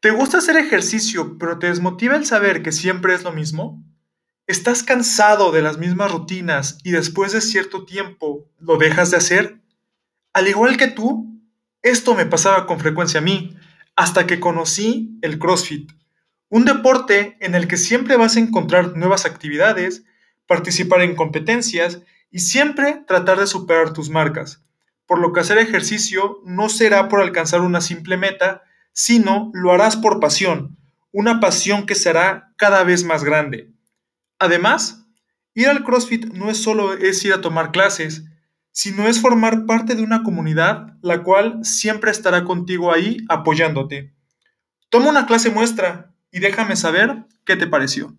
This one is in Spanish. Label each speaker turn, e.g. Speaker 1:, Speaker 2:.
Speaker 1: ¿Te gusta hacer ejercicio, pero te desmotiva el saber que siempre es lo mismo? ¿Estás cansado de las mismas rutinas y después de cierto tiempo lo dejas de hacer? Al igual que tú, esto me pasaba con frecuencia a mí, hasta que conocí el CrossFit, un deporte en el que siempre vas a encontrar nuevas actividades, participar en competencias y siempre tratar de superar tus marcas, por lo que hacer ejercicio no será por alcanzar una simple meta, sino lo harás por pasión, una pasión que será cada vez más grande. Además, ir al CrossFit no es solo es ir a tomar clases, sino es formar parte de una comunidad la cual siempre estará contigo ahí apoyándote. Toma una clase muestra y déjame saber qué te pareció.